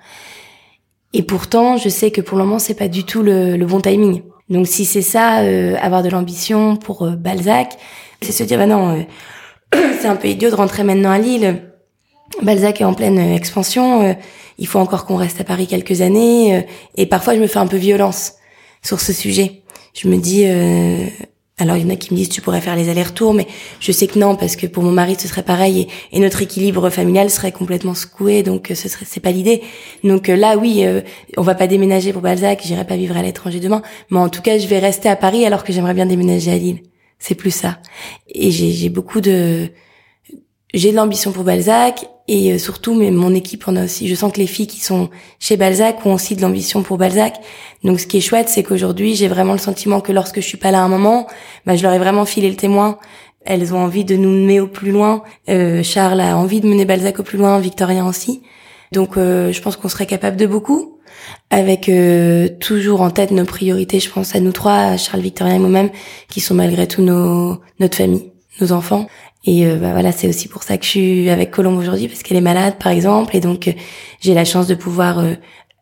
Et pourtant, je sais que pour le moment, c'est pas du tout le, bon timing. Donc si c'est ça, euh, avoir de l'ambition pour euh, Balzac, c'est se dire bah non, c'est un peu idiot de rentrer maintenant à Lille. Balzac est en pleine expansion, il faut encore qu'on reste à Paris quelques années, et parfois je me fais un peu violence sur ce sujet. Je me dis euh, alors il y en a qui me disent tu pourrais faire les allers-retours mais je sais que non parce que pour mon mari ce serait pareil et, notre équilibre familial serait complètement secoué donc euh, ce serait c'est pas l'idée. Donc euh, là oui on va pas déménager pour Balzac j'irai pas vivre à l'étranger demain mais en tout cas je vais rester à Paris alors que j'aimerais bien déménager à Lille. C'est plus ça. Et j'ai beaucoup de j'ai de l'ambition pour Balzac et surtout mais mon équipe en a aussi. Je sens que les filles qui sont chez Balzac ont aussi de l'ambition pour Balzac. Donc ce qui est chouette, c'est qu'aujourd'hui j'ai vraiment le sentiment que lorsque je suis pas là à un moment, bah, je leur ai vraiment filé le témoin. Elles ont envie de nous mener au plus loin. Euh, Charles a envie de mener Balzac au plus loin, Victorien aussi. Donc euh, je pense qu'on serait capable de beaucoup, avec euh, toujours en tête nos priorités. Je pense à nous trois, Charles, Victorien et moi-même, qui sont malgré tout nos notre famille, nos enfants. Et euh, bah, voilà, c'est aussi pour ça que je suis avec Colombe aujourd'hui, parce qu'elle est malade, par exemple, et donc j'ai la chance de pouvoir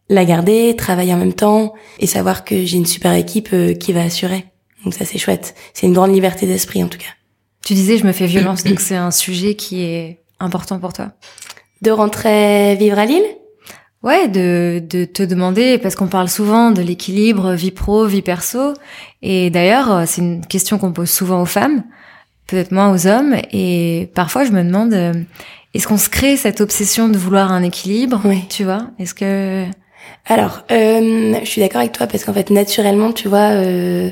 la garder, travailler en même temps, et savoir que j'ai une super équipe qui va assurer. Donc ça, c'est chouette. C'est une grande liberté d'esprit, en tout cas. Tu disais, je me fais violence, donc c'est un sujet qui est important pour toi. De rentrer vivre à Lille? Ouais, de, de te demander, parce qu'on parle souvent de l'équilibre vie pro, vie perso, et d'ailleurs, c'est une question qu'on pose souvent aux femmes, peut-être moins aux hommes, et parfois je me demande, euh, est-ce qu'on se crée cette obsession de vouloir un équilibre, oui. tu vois? Est-ce que... Alors, euh, je suis d'accord avec toi, parce qu'en fait, naturellement, tu vois... Euh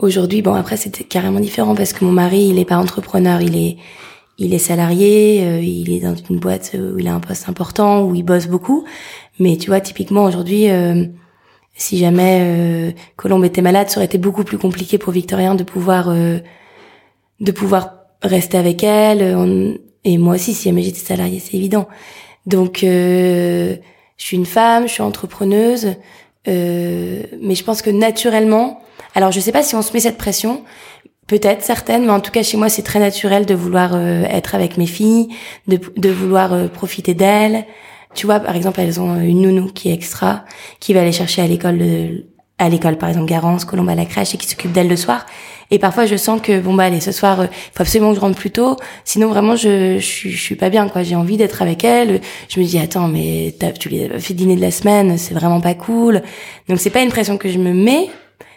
Aujourd'hui, bon après c'était carrément différent parce que mon mari, il est pas entrepreneur, il est il est salarié, euh, il est dans une boîte où il a un poste important, où il bosse beaucoup. Mais tu vois, typiquement aujourd'hui, euh, si jamais euh, Colombe était malade, ça aurait été beaucoup plus compliqué pour Victorien de pouvoir euh, de pouvoir rester avec elle. et moi aussi, si jamais j'étais salariée, c'est évident. Donc, je suis une femme, je suis entrepreneuse, mais je pense que naturellement, alors je sais pas si on se met cette pression, peut-être certaines, mais en tout cas chez moi c'est très naturel de vouloir euh, être avec mes filles, de, de vouloir euh, profiter d'elles. Tu vois, par exemple, elles ont une nounou qui est extra, qui va aller chercher à l'école à l'école par exemple Garance, Colombe à la crèche et qui s'occupe d'elle le soir. Et parfois je sens que bon bah allez ce soir il euh, faut absolument que je rentre plus tôt, sinon vraiment je je, je suis pas bien quoi. J'ai envie d'être avec elle. Je me dis attends mais tu lui as fait dîner de la semaine, c'est vraiment pas cool. Donc c'est pas une pression que je me mets,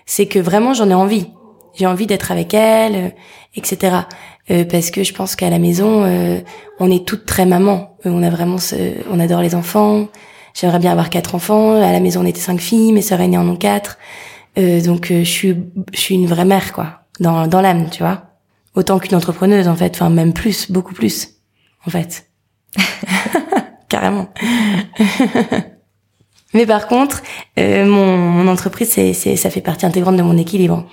c'est que vraiment j'en ai envie. J'ai envie d'être avec elle, euh, etc. Euh, parce que je pense qu'à la maison, euh, on est toutes très mamans. on a vraiment, ce, on adore les enfants. J'aimerais bien avoir quatre enfants. À la maison, on était cinq filles. Mes sœurs aînées en ont quatre. donc je suis, je suis une vraie mère, quoi, dans dans l'âme, tu vois. Autant qu'une entrepreneuse, en fait. Enfin, même plus, beaucoup plus, en fait. Carrément. Mais par contre, euh, mon, mon, entreprise, c'est, c'est, ça fait partie intégrante de mon équilibre.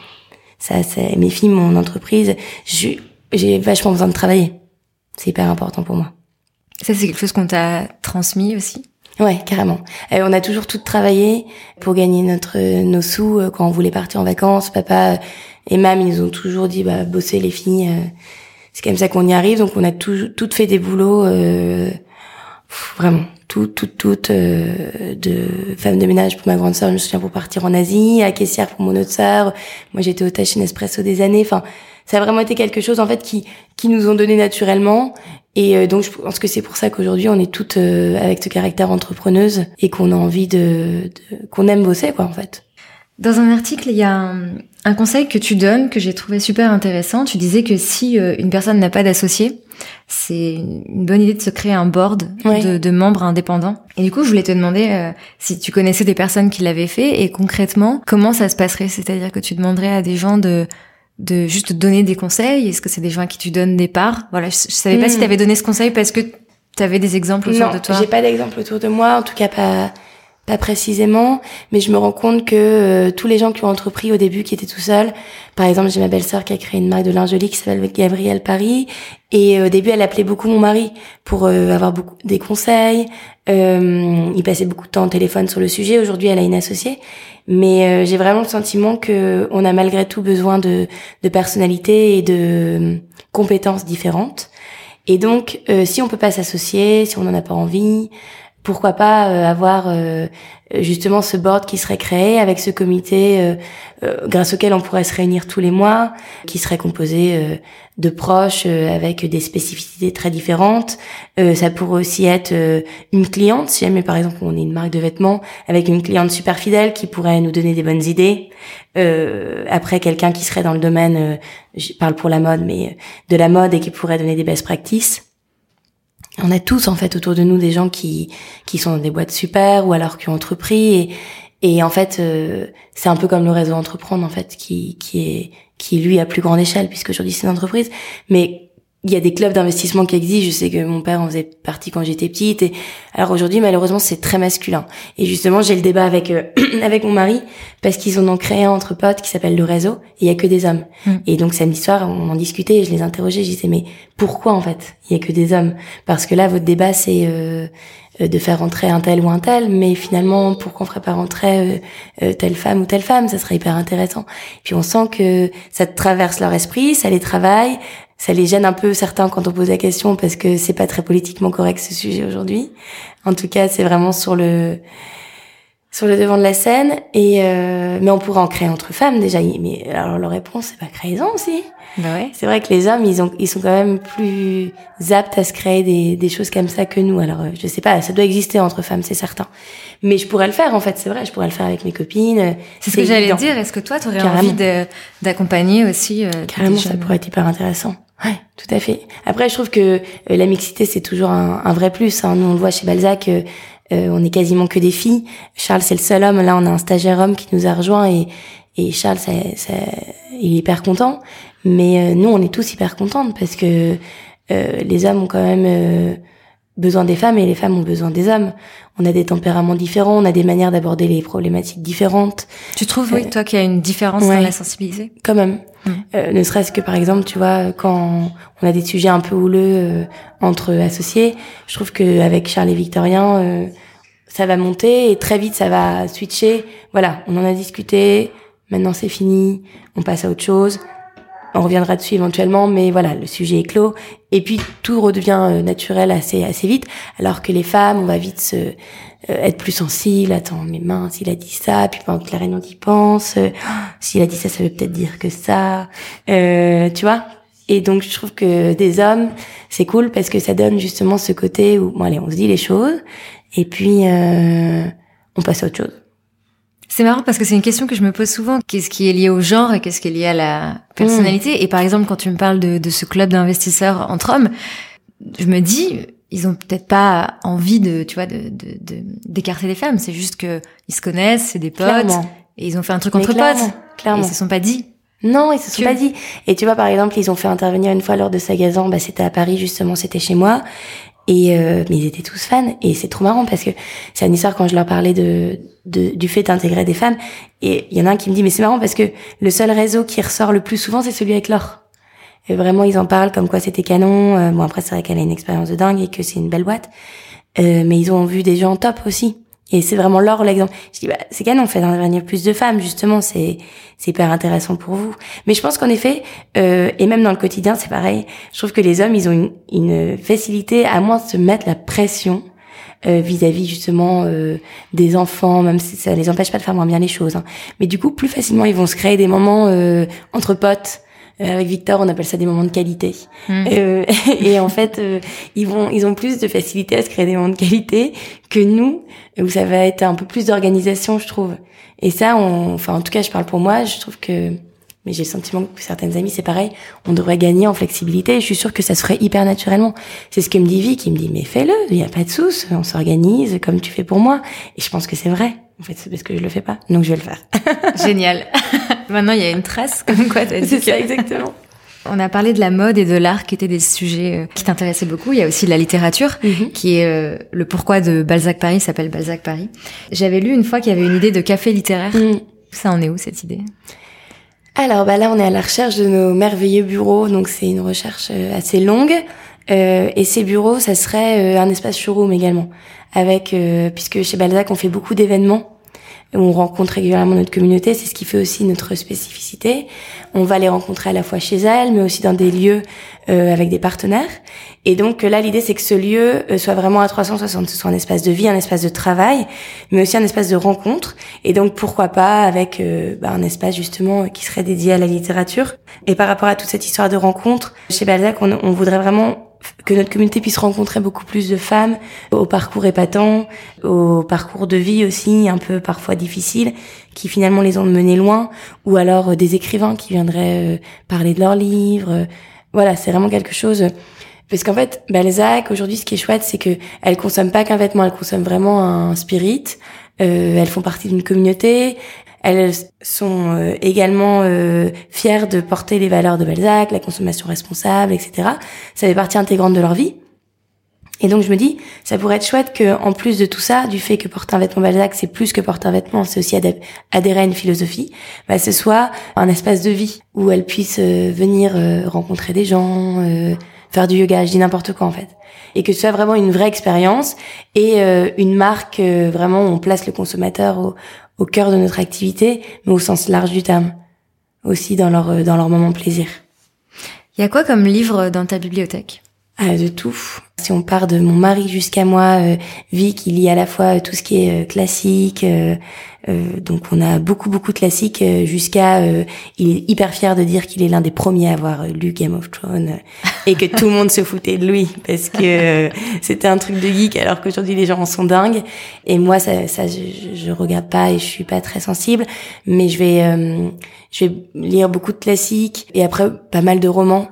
Ça, c'est mes filles, mon entreprise. J'ai vachement besoin de travailler. C'est hyper important pour moi. Ça, c'est quelque chose qu'on t'a transmis aussi? Ouais, carrément. Euh, on a toujours tout travaillé pour gagner notre nos sous euh, quand on voulait partir en vacances. Papa et mam, ils ont toujours dit bah bosser les filles. Euh, c'est comme ça qu'on y arrive. Donc on a tout, tout fait des boulots vraiment toutes, toutes, toutes euh, de femmes de ménage pour ma grande sœur, je me souviens pour partir en Asie, à caissière pour mon autre sœur. Moi, j'étais au Tachin Espresso des années. Enfin, ça a vraiment été quelque chose en fait qui qui nous ont donné naturellement. Et euh, donc, je pense que c'est pour ça qu'aujourd'hui, on est toutes euh, avec ce caractère entrepreneuse et qu'on a envie de, de qu'on aime bosser, quoi, en fait. Dans un article, il y a un, un conseil que tu donnes que j'ai trouvé super intéressant. Tu disais que si une personne n'a pas d'associé, c'est une bonne idée de se créer un board de, de, membres indépendants. Et du coup, je voulais te demander euh, si tu connaissais des personnes qui l'avaient fait et concrètement, comment ça se passerait? C'est-à-dire que tu demanderais à des gens de de juste donner des conseils? Est-ce que c'est des gens à qui tu donnes des parts? Voilà, je, savais pas si hmm. tu avais donné ce conseil parce que tu avais des exemples autour de toi. j'ai pas d'exemple autour de moi, en tout cas pas pas précisément, mais je me rends compte que euh, tous les gens qui ont entrepris au début, qui étaient tout seuls, par exemple, j'ai ma belle-sœur qui a créé une marque de lingerie qui s'appelle Gabrielle Paris, et euh, au début, elle appelait beaucoup mon mari pour euh, avoir beaucoup des conseils. il passait beaucoup de temps au téléphone sur le sujet. Aujourd'hui, elle a une associée, mais j'ai vraiment le sentiment que on a malgré tout besoin de, de personnalités et de compétences différentes. Et donc, si on peut pas s'associer, si on n'en a pas envie, pourquoi pas euh, avoir euh, justement ce board qui serait créé avec ce comité euh, grâce auquel on pourrait se réunir tous les mois, qui serait composé de proches avec des spécificités très différentes. ça pourrait aussi être une cliente, si jamais par exemple on est une marque de vêtements, avec une cliente super fidèle qui pourrait nous donner des bonnes idées. après quelqu'un qui serait dans le domaine, je parle pour la mode, mais de la mode et qui pourrait donner des best practices on a tous en fait autour de nous des gens qui qui sont dans des boîtes super ou alors qui ont entrepris et et en fait euh, c'est un peu comme le réseau entreprendre en fait qui qui est qui lui à plus grande échelle puisque aujourd'hui c'est une entreprise. Mais il y a des clubs d'investissement qui existent. Je sais que mon père en faisait partie quand j'étais petite. Et alors aujourd'hui, malheureusement, c'est très masculin. Et justement, j'ai le débat avec euh, avec mon mari parce qu'ils en ont créé un entre potes qui s'appelle le réseau. Et il y a que des hommes. Mm. Et donc samedi soir, on en discutait. Et je les interrogeais. Je disais mais pourquoi en fait il y a que des hommes? Parce que là, votre débat c'est euh, de faire rentrer un tel ou un tel, mais finalement, pourquoi on ferait pas rentrer euh, telle femme ou telle femme? Ça serait hyper intéressant. Puis on sent que ça traverse leur esprit, ça les travaille, ça les gêne un peu certains quand on pose la question parce que c'est pas très politiquement correct ce sujet aujourd'hui. En tout cas, c'est vraiment sur le sur le devant de la scène et euh, mais on pourrait en créer entre femmes déjà. Mais alors leur réponse c'est pas créant aussi. Bah ouais. C'est vrai que les hommes ils ont ils sont quand même plus aptes à se créer des des choses comme ça que nous. Alors je sais pas, ça doit exister entre femmes, c'est certain. Mais je pourrais le faire en fait, c'est vrai, je pourrais le faire avec mes copines. C'est ce que j'allais dire. Est-ce que toi tu aurais envie d'accompagner aussi euh, Carrément, ça pourrait être hyper intéressant. Ouais, tout à fait. Après, je trouve que euh, la mixité, c'est toujours un, un, vrai plus. Hein. Nous, on le voit chez Balzac, euh, euh, on est quasiment que des filles. Charles, c'est le seul homme. Là, on a un stagiaire homme qui nous a rejoint et, et Charles, ça, ça, il est hyper content. Mais nous, on est tous hyper contentes parce que les hommes ont quand même besoin des femmes et les femmes ont besoin des hommes. On a des tempéraments différents, on a des manières d'aborder les problématiques différentes. Tu trouves, oui, toi, qu'il y a une différence dans la sensibilité? Quand même. Euh, ne serait-ce que, par exemple, tu vois, quand on a des sujets un peu houleux euh, entre associés, je trouve qu'avec Charles et Victorien, euh, ça va monter et très vite, ça va switcher. Voilà, on en a discuté, maintenant c'est fini, on passe à autre chose on reviendra dessus éventuellement, mais voilà, le sujet est clos. Et puis tout redevient euh, naturel assez assez vite, alors que les femmes, on va vite se euh, être plus sensible. Attends, mes mains, s'il a dit ça, puis pendant que la réunion y pense, euh, s'il a dit ça, ça veut peut-être dire que ça, tu vois? Et donc je trouve que des hommes, c'est cool parce que ça donne justement ce côté où, bon allez, on se dit les choses, et puis on passe à autre chose. C'est marrant parce que c'est une question que je me pose souvent. Qu'est-ce qui est lié au genre et qu'est-ce qui est lié à la personnalité? Mmh. Et par exemple, quand tu me parles de, de ce club d'investisseurs entre hommes, je me dis, ils ont peut-être pas envie de, tu vois, de d'écarter les femmes. C'est juste que ils se connaissent, c'est des potes, et ils ont fait un truc entre potes. Clairement. Et ils se sont pas dit. Non, ils se sont pas dit. Et tu vois, par exemple, ils ont fait intervenir une fois lors de Sagazan, bah, c'était à Paris, justement, c'était chez moi. Et euh, mais ils étaient tous fans et c'est trop marrant parce que c'est une histoire quand je leur parlais de, de du fait d'intégrer des femmes et il y en a un qui me dit mais c'est marrant parce que le seul réseau qui ressort le plus souvent c'est celui avec Laure. Et vraiment ils en parlent comme quoi c'était canon. Euh, bon après c'est vrai qu'elle a une expérience de dingue et que c'est une belle boîte. Euh, mais ils ont vu des gens top aussi. Et c'est vraiment l'or l'exemple. Je dis, bah, c'est canon, fait intervenir plus de femmes, justement, c'est, c'est hyper intéressant pour vous. Mais je pense qu'en effet, euh, et même dans le quotidien, c'est pareil, je trouve que les hommes, ils ont une, une facilité à moins se mettre la pression euh, vis-à-vis justement euh, des enfants, même si ça les empêche pas de faire moins bien les choses. Hein. Mais du coup, plus facilement, ils vont se créer des moments euh, entre potes, avec Victor, on appelle ça des moments de qualité. Hmm. Euh, et en fait, euh, ils vont, ils ont plus de facilité à se créer des moments de qualité que nous, où ça va être un peu plus d'organisation, je trouve. Et ça, on, enfin, en tout cas, je parle pour moi, je trouve que, mais j'ai le sentiment que certaines amies, c'est pareil, on devrait gagner en flexibilité. Et je suis sûre que ça se ferait hyper naturellement. C'est ce que me dit Vic, il me dit, mais fais-le, il n'y a pas de souci, on s'organise comme tu fais pour moi. Et je pense que c'est vrai. En fait, c'est parce que je le fais pas, donc je vais le faire. Génial. Maintenant, il y a une trace comme quoi t'as dit. C'est ça, exactement. On a parlé de la mode et de l'art qui étaient des sujets euh, qui t'intéressaient beaucoup. Il y a aussi la littérature, mhm. qui est euh, le pourquoi de Balzac Paris s'appelle Balzac Paris. J'avais lu une fois qu'il y avait une idée de café littéraire. Mhm. Ça en est où cette idée? Alors bah là, on est à la recherche de nos merveilleux bureaux, donc c'est une recherche euh, assez longue. et ces bureaux, ça serait un espace showroom également, puisque chez Balzac on fait beaucoup d'événements on rencontre régulièrement notre communauté, c'est ce qui fait aussi notre spécificité. On va les rencontrer à la fois chez elles, mais aussi dans des lieux euh, avec des partenaires. Et donc là, l'idée, c'est que ce lieu euh, soit vraiment à 360, ce soit un espace de vie, un espace de travail, mais aussi un espace de rencontre. Et donc, pourquoi pas avec euh, bah, un espace justement qui serait dédié à la littérature. Et par rapport à toute cette histoire de rencontre, chez Balzac, on, on voudrait vraiment que notre communauté puisse rencontrer beaucoup plus de femmes au parcours épatant, au parcours de vie aussi un peu parfois difficile, qui finalement les ont menés loin, ou alors euh, des écrivains qui viendraient euh, parler de leurs livres. Voilà, c'est vraiment quelque chose. Parce qu'en fait, Balzac, aujourd'hui, ce qui est chouette, c'est que elle consomme pas qu'un vêtement, elle consomme vraiment un spirit. Euh, elles font partie d'une communauté. Elles sont euh, également euh, fières de porter les valeurs de Balzac, la consommation responsable, etc. Ça fait partie intégrante de leur vie. Et donc je me dis, ça pourrait être chouette que, en plus de tout ça, du fait que porter un vêtement Balzac, c'est plus que porter un vêtement, c'est aussi adhérer à une philosophie, bah, ce soit un espace de vie où elles puissent euh, venir rencontrer des gens, faire du yoga, je dis n'importe quoi en fait. Et que ce soit vraiment une vraie expérience et une marque, vraiment, où on place le consommateur au, au cœur de notre activité, mais au sens large du terme, aussi dans leur, euh, dans leur moment plaisir. Y a quoi comme livre dans ta bibliothèque? De tout. Si on part de mon mari jusqu'à moi, euh, Vic, il lit à la fois tout ce qui est euh, classique, euh, euh, donc on a beaucoup beaucoup de classiques jusqu'à il est hyper fier de dire qu'il est l'un des premiers à avoir lu Game of Thrones et que tout le monde se foutait de lui parce que c'était un truc de geek alors qu'aujourd'hui les gens en sont dingues et moi ça, ça je, je, regarde pas et je suis pas très sensible mais je vais je vais lire beaucoup de classiques et après pas mal de romans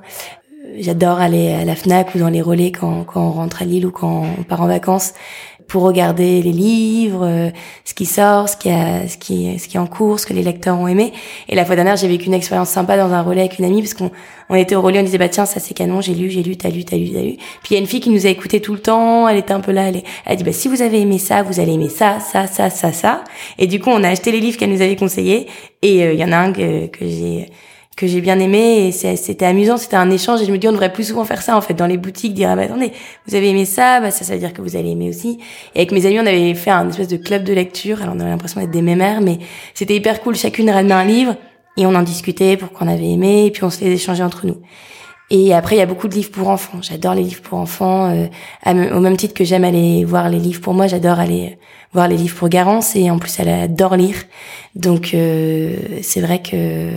j'adore aller à la Fnac ou dans les relais quand, quand on rentre à Lille ou quand on part en vacances pour regarder les livres, ce qui sort, ce qui a, ce qui, ce qui est en cours, ce que les lecteurs ont aimé. Et la fois dernière, j'ai vécu une expérience sympa dans un relais avec une amie parce qu'on on était au relais, on disait bah tiens ça c'est canon, j'ai lu, j'ai lu, t'as lu, t'as lu, t'as lu. Puis il y a une fille qui nous a écouté tout le temps, elle était un peu là, elle, elle a dit bah si vous avez aimé ça, vous allez aimer ça, ça, ça, ça, ça. Et du coup on a acheté les livres qu'elle nous avait conseillés et euh, il y en a un que, que j'ai que j'ai bien aimé et c'était amusant, c'était un échange et je me dis on devrait plus souvent faire ça en fait. Dans les boutiques dire ah bah attendez vous avez aimé ça bah ça ça veut dire que vous allez aimer aussi. Et avec mes amis on avait fait un espèce de club de lecture. Alors on avait l'impression d'être des mémères mais c'était hyper cool. Chacune ramenait un livre et on en discutait pour qu'on avait aimé et puis on se les échangeait entre nous. Et après il y a beaucoup de livres pour enfants. J'adore les livres pour enfants euh, au même titre que j'aime aller voir les livres pour moi j'adore aller voir les livres pour Garance et en plus elle adore lire. Donc euh, c'est vrai que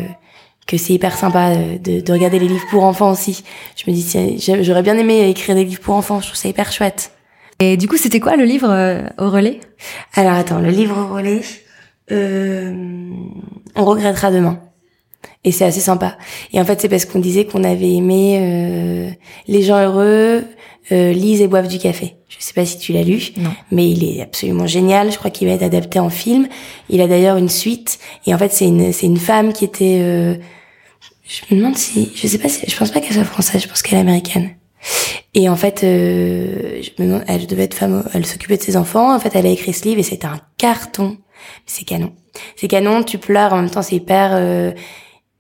que c'est hyper sympa de, de, regarder les livres pour enfants aussi. Je me dis, j'aurais bien aimé écrire des livres pour enfants, je trouve ça hyper chouette. Et du coup, c'était quoi le livre euh, au relais? Alors attends, le livre au relais, euh, on regrettera demain. Et c'est assez sympa. Et en fait, c'est parce qu'on disait qu'on avait aimé euh, Les gens heureux, euh, lisent et boivent du café. Je sais pas si tu l'as lu, non. mais il est absolument génial. Je crois qu'il va être adapté en film. Il a d'ailleurs une suite. Et en fait, c'est une c'est une femme qui était euh, je me demande si, je sais pas si, je pense pas qu'elle soit française, je pense qu'elle est américaine. Et en fait, euh, je me demande, elle devait être femme, elle s'occupait de ses enfants. En fait, elle a écrit ce livre et c'était un carton. C'est canon. C'est canon, tu pleures, en même temps c'est hyper, euh,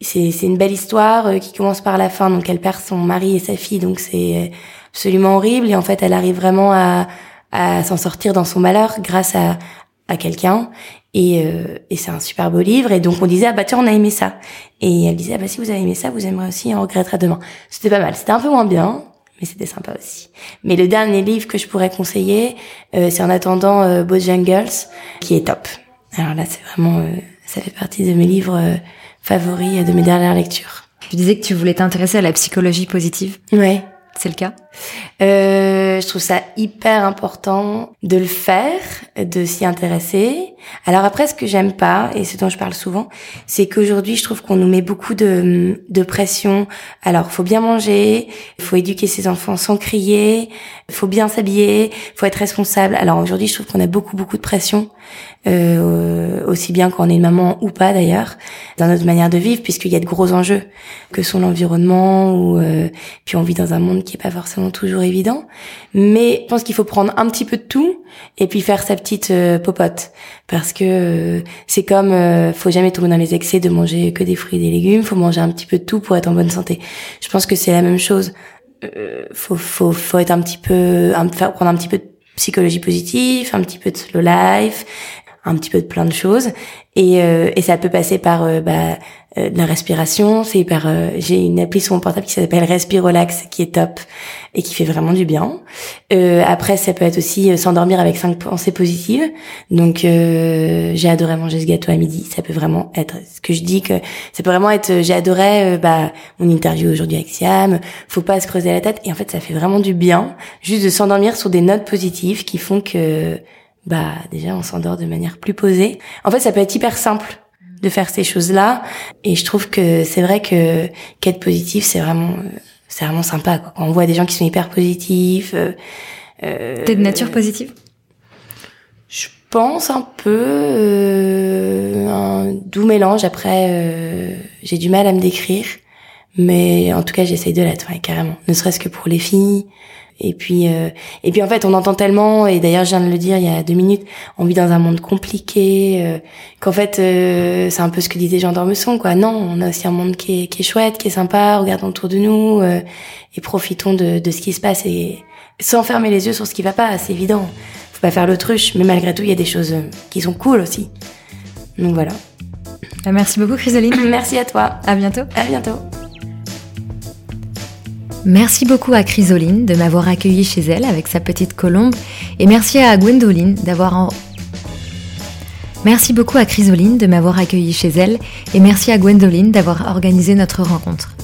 c'est, c'est une belle histoire euh, qui commence par la fin. Donc elle perd son mari et sa fille, donc c'est absolument horrible. Et en fait, elle arrive vraiment à, à s'en sortir dans son malheur grâce à, à quelqu'un. Et, euh, et c'est un super beau livre. Et donc on disait ah bah tiens on a aimé ça. Et elle disait ah bah si vous avez aimé ça vous aimerez aussi on regrettera demain. C'était pas mal. C'était un peu moins bien, mais c'était sympa aussi. Mais le dernier livre que je pourrais conseiller, euh, c'est en attendant euh, Bojangles, qui est top. Alors là c'est vraiment, euh, ça fait partie de mes livres euh, favoris de mes dernières lectures. Tu disais que tu voulais t'intéresser à la psychologie positive. Ouais. C'est le cas? Euh, Je trouve ça hyper important de le faire, de s'y intéresser. Alors après, ce que j'aime pas, et ce dont je parle souvent, c'est qu'aujourd'hui, je trouve qu'on nous met beaucoup de, de pression. Alors, faut bien manger, faut éduquer ses enfants sans crier, faut bien s'habiller, faut être responsable. Alors aujourd'hui, je trouve qu'on a beaucoup, beaucoup de pression euh, aussi bien quand on est une maman ou pas d'ailleurs, dans notre manière de vivre, puisqu'il y a de gros enjeux que sont l'environnement ou euh, puis on vit dans un monde qui est pas forcément toujours évident. Mais je pense qu'il faut prendre un petit peu de tout et puis faire sa petite euh, popote, parce que euh, c'est comme euh, faut jamais tomber dans les excès de manger que des fruits et des légumes, faut manger un petit peu de tout pour être en bonne santé. Je pense que c'est la même chose. faut faut faut être un petit peu prendre un petit peu de psychologie positive, un petit peu de slow life, un petit peu de plein de choses et, euh, et ça peut passer par euh, bah, euh, de la respiration. C'est par j'ai une appli sur mon portable qui s'appelle Respirolax qui est top et qui fait vraiment du bien. Après ça peut être aussi s'endormir avec cinq pensées positives. Donc j'ai adoré manger ce gâteau à midi. Ça peut vraiment être ce que je dis que ça peut vraiment être j'ai adoré bah mon interview aujourd'hui avec Siam. Faut pas se creuser la tête. Et en fait ça fait vraiment du bien juste de s'endormir sur des notes positives qui font que bah déjà on s'endort de manière plus posée. En fait, ça peut être hyper simple de faire ces choses-là et je trouve que c'est vrai que qu'être positif, c'est vraiment c'est vraiment sympa quoi. Quand on voit des gens qui sont hyper positifs euh, euh T'es de nature positive? Je pense un peu euh, un doux mélange. Après, euh, j'ai du mal à me décrire, mais en tout cas, j'essaye de l'être, ouais, carrément. Ne serait-ce que pour les filles. Et puis, euh, et puis en fait, on entend tellement. Et d'ailleurs, je viens de le dire il y a deux minutes. On vit dans un monde compliqué. Euh, qu'en fait, euh, c'est un peu ce que disait Jean d'Ormesson, quoi. Non, on a aussi un monde qui est, qui est chouette, qui est sympa. Regardons autour de nous et profitons de, de ce qui se passe et sans fermer les yeux sur ce qui va pas. C'est évident pas faire l'autruche, mais malgré tout, il y a des choses euh, qui sont cool aussi. Donc voilà. Bah, merci beaucoup, Chrysoline. Merci à toi. À bientôt. À bientôt. Merci beaucoup à Chrysoline de m'avoir accueilli chez elle avec sa petite colombe et merci à Gwendoline d'avoir en... Merci beaucoup à Chrysoline de m'avoir accueilli chez elle et merci à Gwendoline d'avoir organisé notre rencontre.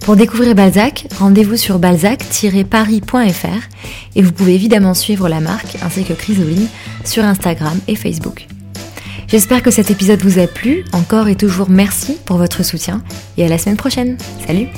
Pour découvrir Balzac, rendez-vous sur balzac-paris.fr et vous pouvez évidemment suivre la marque ainsi que Chrysoline sur Instagram et Facebook. J'espère que cet épisode vous a plu. Encore et toujours merci pour votre soutien et à la semaine prochaine. Salut